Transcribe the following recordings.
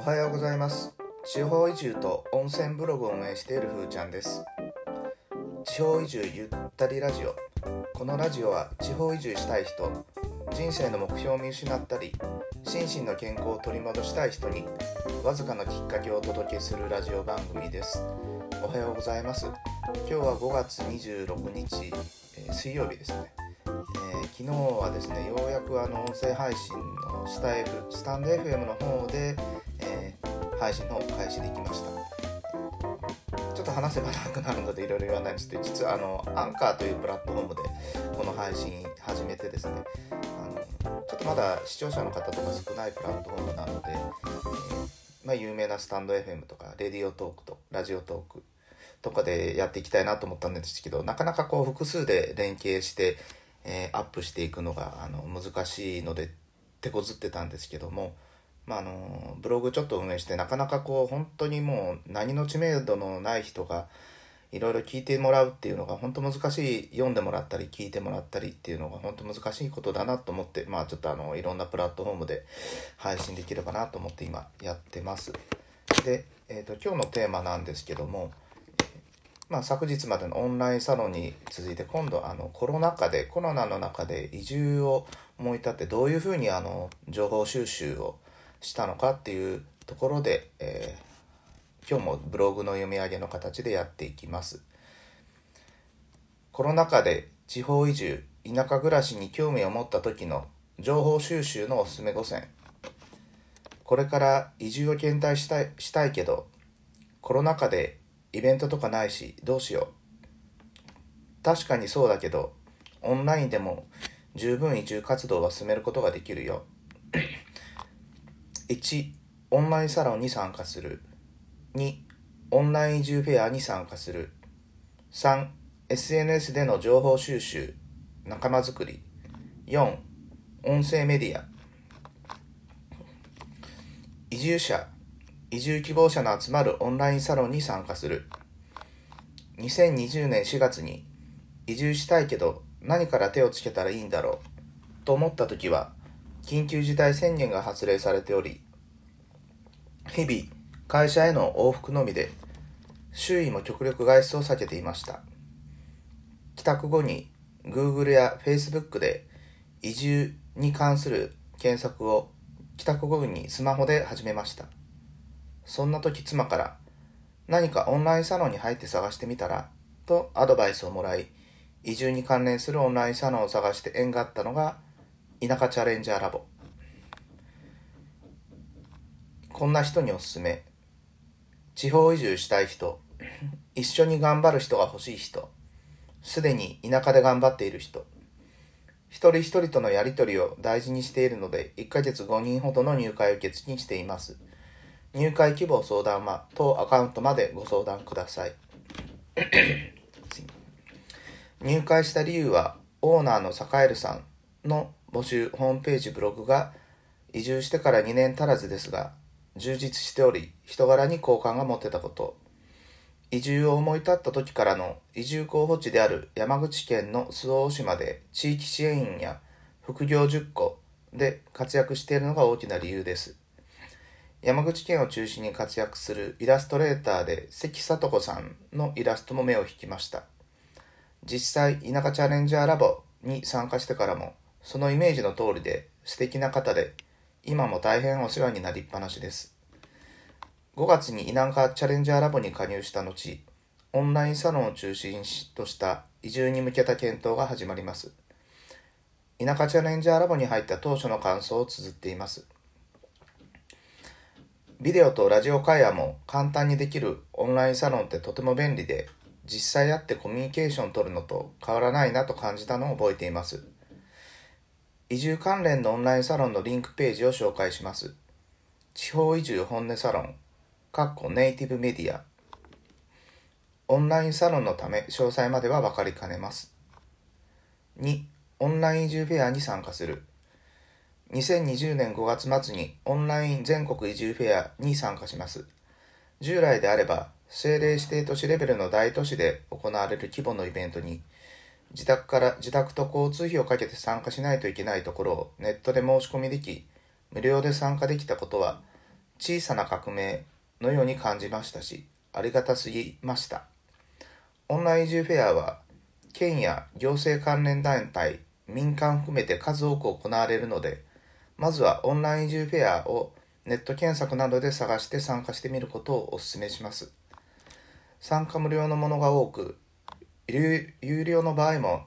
おはようございます。地方移住と温泉ブログを運営しているふーちゃんです。地方移住ゆったりラジオ。このラジオは地方移住したい人人生の目標を見失ったり心身の健康を取り戻したい人にわずかなきっかけをお届けするラジオ番組です。おはようございます。今日は5月26日、えー水曜日ですね、えー昨日はですねようやくあの音声配信のスタイフスタンド FM の方で、配信の開始できました。ちょっと話せば長くなるのでいろいろ言わないんですけど実はあのアンカーというプラットフォームでこの配信始めてですね。あのちょっとまだ視聴者の方とか少ないプラットフォームなので、えーまあ、有名なスタンド FM とかレディオトークとラジオトークとかでやっていきたいなと思ったんですけどなかなかこう複数で連携して、えーアップしていくのがあの難しいので手こずってたんですけども、まあ、あのブログちょっと運営してなかなかこう本当にもう何の知名度のない人がいろいろ聞いてもらうっていうのが本当難しい読んでもらったり聞いてもらったりっていうのが本当難しいことだなと思ってまあちょっとあのいろんなプラットフォームで配信できればなと思って今やってます。で、えー、と今日のテーマなんですけども、まあ、昨日までのオンラインサロンに続いて今度あのコロナ禍でコロナの中で移住を思い立ってどういうふうにあの情報収集をしたのかっていうところで、えー今日もブログの読み上げの形でやっていきます。コロナ禍で地方移住田舎暮らしに興味を持った時の情報収集のおすすめ5選これから移住を検討したいしたいけどコロナ禍でイベントとかないしどうしよう。確かにそうだけどオンラインでも十分移住活動は進めることができるよ。1オンラインサロンに参加する。2オンライン移住フェアに参加する。3 SNS での情報収集仲間づくり。4音声メディア。移住者移住希望者の集まるオンラインサロンに参加する。2020年4月に移住したいけど何から手をつけたらいいんだろうと思った時は緊急事態宣言が発令されており日々会社への往復のみで周囲も極力外出を避けていました。帰宅後に Google や Facebook で移住に関する検索を帰宅後にスマホで始めました。そんな時妻から何かオンラインサロンに入って探してみたらとアドバイスをもらい移住に関連するオンラインサロンを探して縁があったのが田舎チャレンジャーラボ。こんな人におすすめ。地方移住したい人。一緒に頑張る人が欲しい人。すでに田舎で頑張っている人。一人一人とのやりとりを大事にしているので1ヶ月5人ほどの入会受付にしています。入会希望相談は当アカウントまでご相談ください。次。入会した理由はオーナーの坂エルさんの募集ホームページブログが移住してから2年足らずですが充実しており人柄に好感が持てたこと。移住を思い立った時からの移住候補地である山口県の周防大島で地域支援員や副業10個で活躍しているのが大きな理由です。山口県を中心に活躍するイラストレーターで関聡子さんのイラストも目を引きました。実際田舎チャレンジャーラボに参加してからもそのイメージの通りで素敵な方で今も大変お世話になりっぱなしです。5月に田舎チャレンジャーラボに加入した後オンラインサロンを中心とした移住に向けた検討が始まります。田舎チャレンジャーラボに入った当初の感想を綴っています。ビデオとラジオ会話も簡単にできるオンラインサロンってとても便利で実際会ってコミュニケーション取るのと変わらないなと感じたのを覚えています。移住関連のオンラインサロンのリンクページを紹介します。地方移住本音サロンかっこネイティブメディア。オンラインサロンのため詳細までは分かりかねます。2オンライン移住フェアに参加する。2020年5月末にオンライン全国移住フェアに参加します。従来であれば政令指定都市レベルの大都市で行われる規模のイベントに自宅から自宅と交通費をかけて参加しないといけないところをネットで申し込みでき無料で参加できたことは小さな革命のように感じましたし、ありがたすぎました。オンライン移住フェアは、県や行政関連団体、民間含めて数多く行われるので、まずはオンライン移住フェアをネット検索などで探して参加してみることをお勧めします。参加無料のものが多く、有料の場合も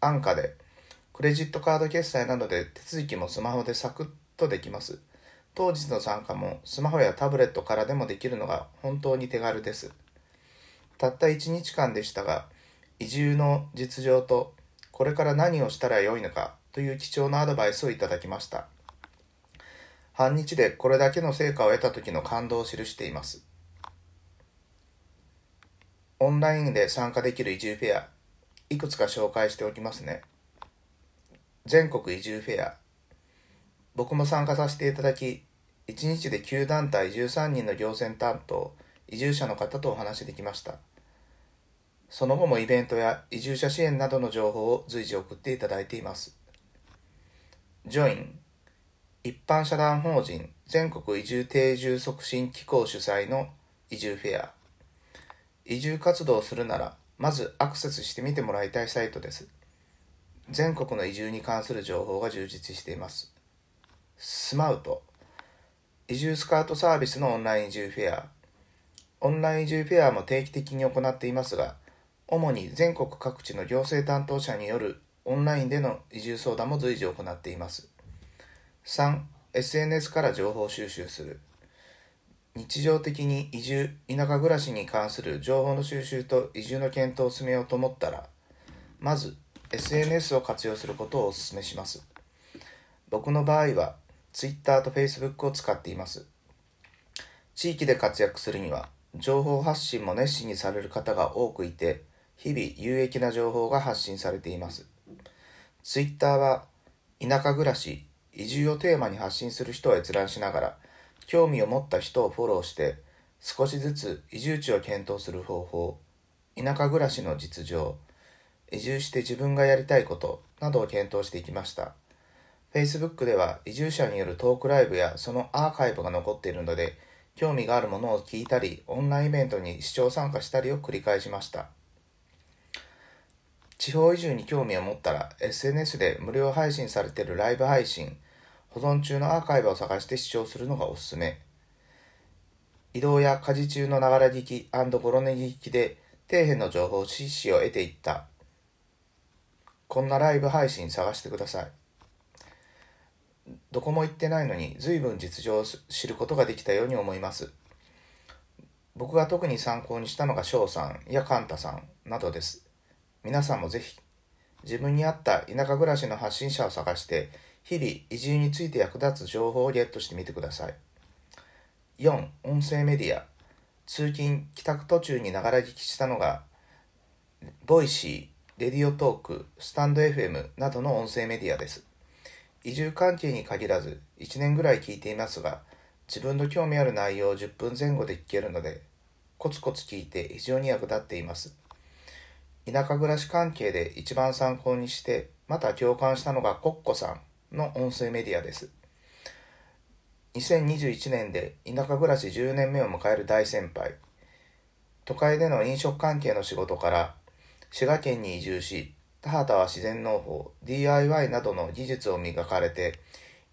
安価で、クレジットカード決済などで手続きもスマホでサクッとできます。当日の参加もスマホやタブレットからでもできるのが本当に手軽です。たった1日間でしたが、移住の実情とこれから何をしたらよいのかという貴重なアドバイスをいただきました。半日でこれだけの成果を得た時の感動を記しています。オンラインで参加できる移住フェア、いくつか紹介しておきますね。全国移住フェア、僕も参加させていただき、1日で9団体13人の行政担当、移住者の方とお話しできました。その後もイベントや移住者支援などの情報を随時送っていただいています。ジョイン、一般社団法人全国移住定住促進機構主催の移住フェア。移住活動をするなら、まずアクセスしてみてもらいたいサイトです。全国の移住に関する情報が充実しています。スマウト移住スカートサービスのオンライン移住フェアオンライン移住フェアも定期的に行っていますが主に全国各地の行政担当者によるオンラインでの移住相談も随時行っています3 SNS から情報収集する日常的に移住田舎暮らしに関する情報の収集と移住の検討を進めようと思ったらまず SNS を活用することをお勧めします僕の場合は Twitter と Facebook を使っています。地域で活躍するには、情報発信も熱心にされる方が多くいて、日々有益な情報が発信されています。Twitter は、田舎暮らし、移住をテーマに発信する人を閲覧しながら、興味を持った人をフォローして、少しずつ移住地を検討する方法、田舎暮らしの実情、移住して自分がやりたいことなどを検討していきました。Facebook では移住者によるトークライブやそのアーカイブが残っているので、興味があるものを聞いたり、オンラインイベントに視聴参加したりを繰り返しました。地方移住に興味を持ったら、SNS で無料配信されているライブ配信、保存中のアーカイブを探して視聴するのがおすすめ。移動や家事中のながら聞きゴロネギ聞きで底辺の情報、知識を得ていった。こんなライブ配信探してください。どこも行ってないのに随分実情を知ることができたように思います。僕が特に参考にしたのが翔さんやカンタさんなどです。皆さんもぜひ自分に合った田舎暮らしの発信者を探して日々移住について役立つ情報をゲットしてみてください。4. 音声メディア通勤帰宅途中にながら聞きしたのがボイシー、レディオトーク、スタンド FM などの音声メディアです。移住関係に限らず1年ぐらい聞いていますが自分の興味ある内容を10分前後で聞けるのでコツコツ聞いて非常に役立っています田舎暮らし関係で一番参考にしてまた共感したのがコッコさんの音声メディアです。2021年で田舎暮らし10年目を迎える大先輩。都会での飲食関係の仕事から滋賀県に移住し田畑は自然農法、DIY などの技術を磨かれて、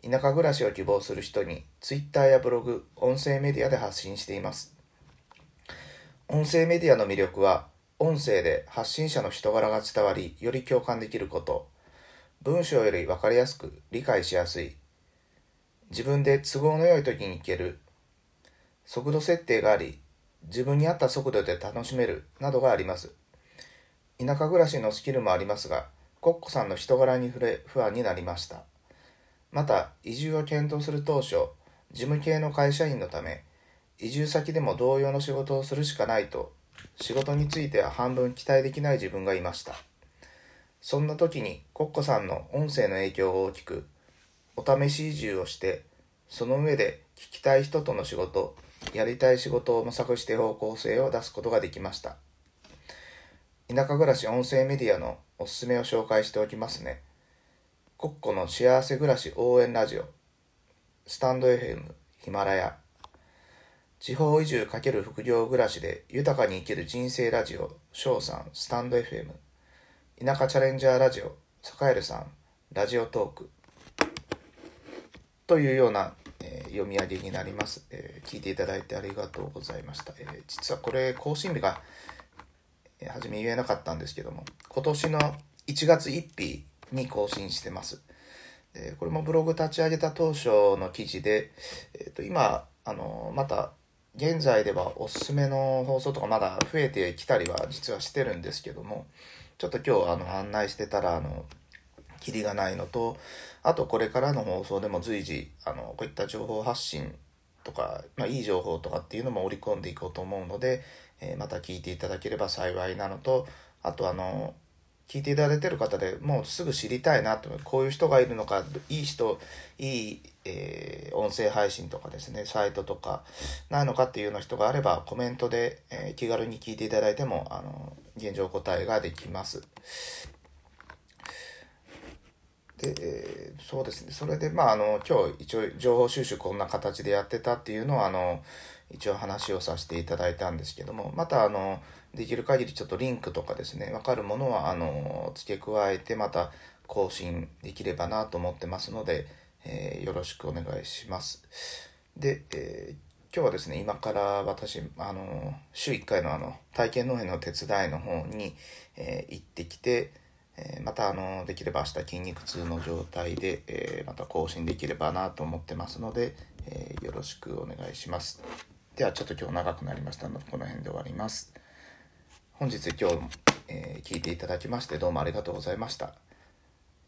田舎暮らしを希望する人に Twitter やブログ、音声メディアで発信しています。音声メディアの魅力は、音声で発信者の人柄が伝わり、より共感できること、文章より分かりやすく理解しやすい、自分で都合の良い時に行ける、速度設定があり、自分に合った速度で楽しめるなどがあります。田舎暮らしのスキルもありますが、コッコさんの人柄に触れ不安になりました。また、移住を検討する当初、事務系の会社員のため、移住先でも同様の仕事をするしかないと、仕事については半分期待できない自分がいました。そんな時にコッコさんの音声の影響が大きく、お試し移住をして、その上で聞きたい人との仕事、やりたい仕事を模索して方向性を出すことができました。田舎暮らし音声メディアのおすすめを紹介しておきますね。コッコの幸せ暮らし応援ラジオ、スタンド FM、ヒマラヤ地方移住×副業暮らしで豊かに生きる人生ラジオ翔さんスタンド FM 田舎チャレンジャーラジオサカエルさんラジオトークというような、えー、読み上げになります、えー、聞いていただいてありがとうございました、えー、実はこれ更新日が、えー、初め言えなかったんですけども今年の1月1日に更新してます。でこれもブログ立ち上げた当初の記事で、えー、と今あのまた現在ではおすすめの放送とかまだ増えてきたりは実はしてるんですけどもちょっと今日あの案内してたらあのキリがないのとあとこれからの放送でも随時あのこういった情報発信とか、まあ、いい情報とかっていうのも織り込んでいこうと思うので、えー、また聞いていただければ幸いなのとあとあの聞いていただいてる方でもうすぐ知りたいなとこういう人がいるのかいい人いい、えー、音声配信とかですねサイトとかないのかっていうような人があればコメントで、えー、気軽に聞いていただいてもあの現状答えができます。で、えー、そうですねそれでまああの今日一応情報収集こんな形でやってたっていうのはあの一応話をさせていただいたんですけどもまたあのできる限りちょっとリンクとかですね、わかるものは、あの、付け加えてまた更新できればなと思ってますので、えー、よろしくお願いします。で、えー今日はですね、今から私、あの、週1回のあの、体験農園の手伝いの方に、えー、行ってきて、え、またあの、できれば明日筋肉痛の状態で、え、また更新できればなと思ってますので、えよろしくお願いします。ではちょっと今日長くなりましたので、この辺で終わります。本日今日、えー、聞いていただきましてどうもありがとうございました。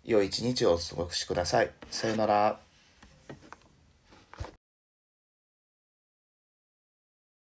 良い一日をお過ごしください。さようなら。